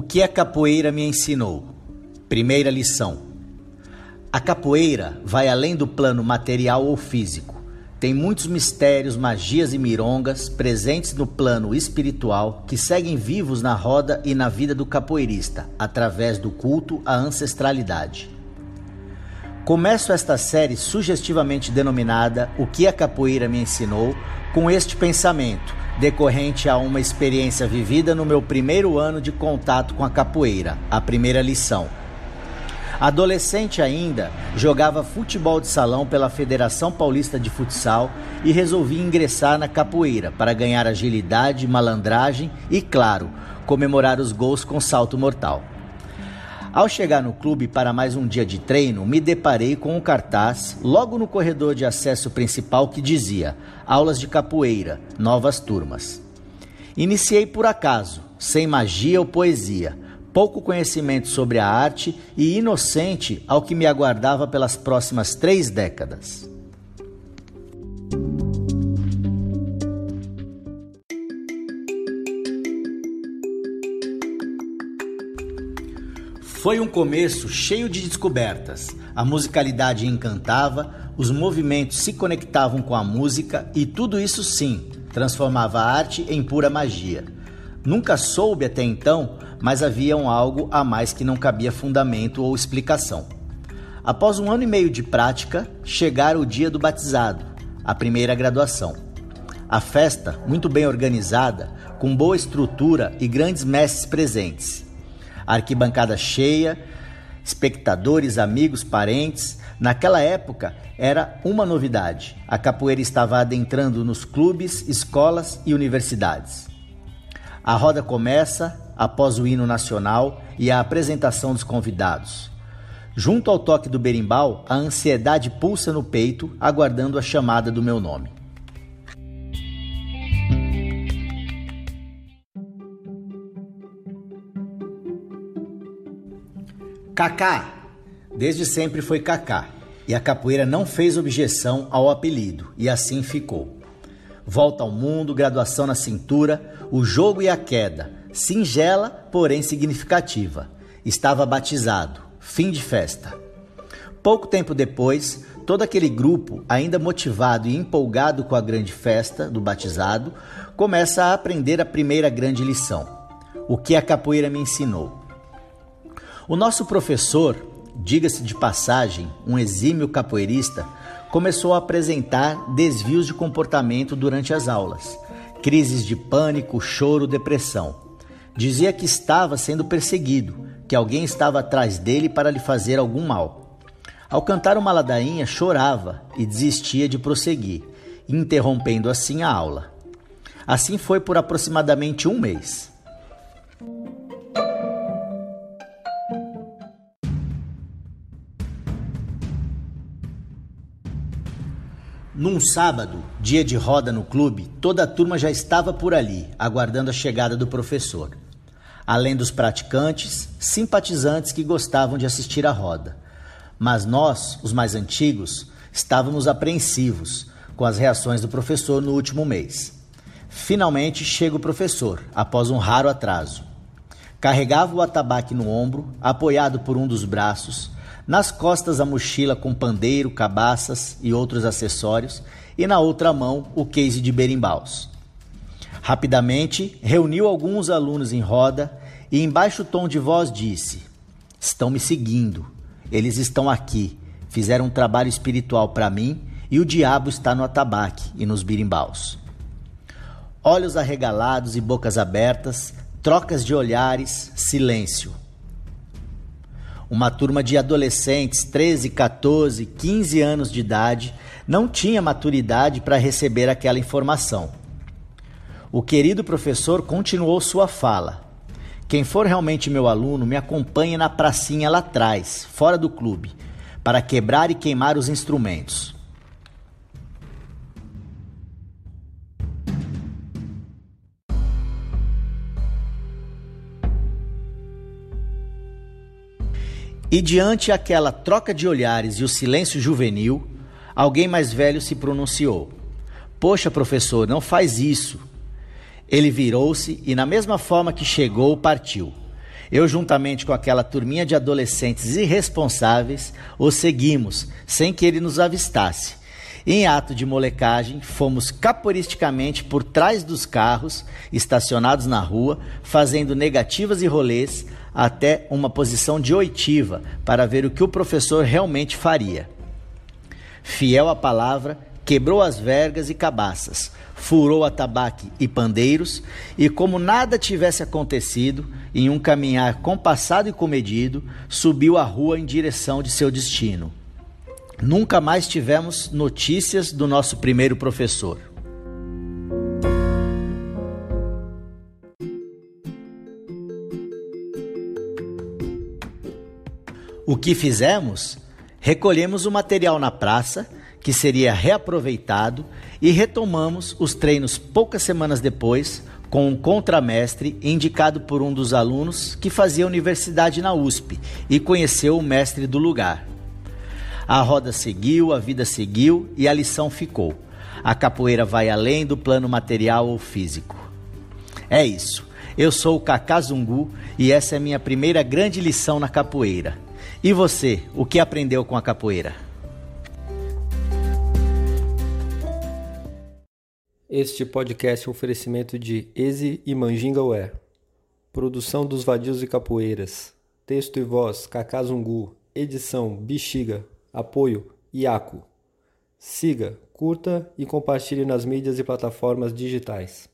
que a capoeira me ensinou? Primeira lição: a capoeira vai além do plano material ou físico. Tem muitos mistérios, magias e mirongas presentes no plano espiritual que seguem vivos na roda e na vida do capoeirista, através do culto à ancestralidade. Começo esta série sugestivamente denominada O que a capoeira me ensinou, com este pensamento decorrente a uma experiência vivida no meu primeiro ano de contato com a capoeira, a primeira lição. Adolescente ainda, jogava futebol de salão pela Federação Paulista de Futsal e resolvi ingressar na capoeira para ganhar agilidade, malandragem e, claro, comemorar os gols com salto mortal. Ao chegar no clube para mais um dia de treino, me deparei com um cartaz logo no corredor de acesso principal que dizia: Aulas de capoeira, novas turmas. Iniciei por acaso, sem magia ou poesia, pouco conhecimento sobre a arte e inocente ao que me aguardava pelas próximas três décadas. Foi um começo cheio de descobertas. A musicalidade encantava, os movimentos se conectavam com a música e tudo isso sim transformava a arte em pura magia. Nunca soube até então, mas havia um algo a mais que não cabia fundamento ou explicação. Após um ano e meio de prática, chegara o dia do batizado, a primeira graduação. A festa, muito bem organizada, com boa estrutura e grandes mestres presentes arquibancada cheia, espectadores, amigos, parentes. Naquela época era uma novidade. A capoeira estava adentrando nos clubes, escolas e universidades. A roda começa após o hino nacional e a apresentação dos convidados. Junto ao toque do berimbau, a ansiedade pulsa no peito, aguardando a chamada do meu nome. Cacá. Desde sempre foi Cacá, e a capoeira não fez objeção ao apelido, e assim ficou. Volta ao mundo, graduação na cintura, o jogo e a queda, singela, porém significativa. Estava batizado, fim de festa. Pouco tempo depois, todo aquele grupo, ainda motivado e empolgado com a grande festa do batizado, começa a aprender a primeira grande lição: o que a capoeira me ensinou. O nosso professor, diga-se de passagem, um exímio capoeirista, começou a apresentar desvios de comportamento durante as aulas, crises de pânico, choro, depressão. Dizia que estava sendo perseguido, que alguém estava atrás dele para lhe fazer algum mal. Ao cantar uma ladainha, chorava e desistia de prosseguir, interrompendo assim a aula. Assim foi por aproximadamente um mês. Num sábado, dia de roda no clube, toda a turma já estava por ali, aguardando a chegada do professor. Além dos praticantes, simpatizantes que gostavam de assistir à roda. Mas nós, os mais antigos, estávamos apreensivos com as reações do professor no último mês. Finalmente chega o professor, após um raro atraso. Carregava o atabaque no ombro, apoiado por um dos braços, nas costas a mochila com pandeiro, cabaças e outros acessórios, e na outra mão o case de berimbaus. Rapidamente reuniu alguns alunos em roda e, em baixo tom de voz, disse: Estão me seguindo, eles estão aqui, fizeram um trabalho espiritual para mim e o diabo está no atabaque e nos birimbaus. Olhos arregalados e bocas abertas, trocas de olhares, silêncio uma turma de adolescentes, 13, 14, 15 anos de idade, não tinha maturidade para receber aquela informação. O querido professor continuou sua fala. Quem for realmente meu aluno, me acompanhe na pracinha lá atrás, fora do clube, para quebrar e queimar os instrumentos. E diante aquela troca de olhares e o silêncio juvenil, alguém mais velho se pronunciou: Poxa, professor, não faz isso. Ele virou-se e, na mesma forma que chegou, partiu. Eu, juntamente com aquela turminha de adolescentes irresponsáveis, o seguimos, sem que ele nos avistasse. Em ato de molecagem, fomos caporisticamente por trás dos carros estacionados na rua, fazendo negativas e rolês até uma posição de oitiva para ver o que o professor realmente faria. Fiel à palavra, quebrou as vergas e cabaças, furou atabaque e pandeiros, e como nada tivesse acontecido, em um caminhar compassado e comedido, subiu a rua em direção de seu destino. Nunca mais tivemos notícias do nosso primeiro professor. Que fizemos? Recolhemos o material na praça que seria reaproveitado e retomamos os treinos poucas semanas depois com um contramestre indicado por um dos alunos que fazia universidade na USP e conheceu o mestre do lugar. A roda seguiu, a vida seguiu e a lição ficou. A capoeira vai além do plano material ou físico. É isso. Eu sou o Kaká Zungu e essa é minha primeira grande lição na capoeira. E você, o que aprendeu com a capoeira? Este podcast é um oferecimento de Eze e Manjinga Ué. Produção dos Vadios e Capoeiras. Texto e voz Kakazungu. Edição Bexiga. Apoio Iaco. Siga, curta e compartilhe nas mídias e plataformas digitais.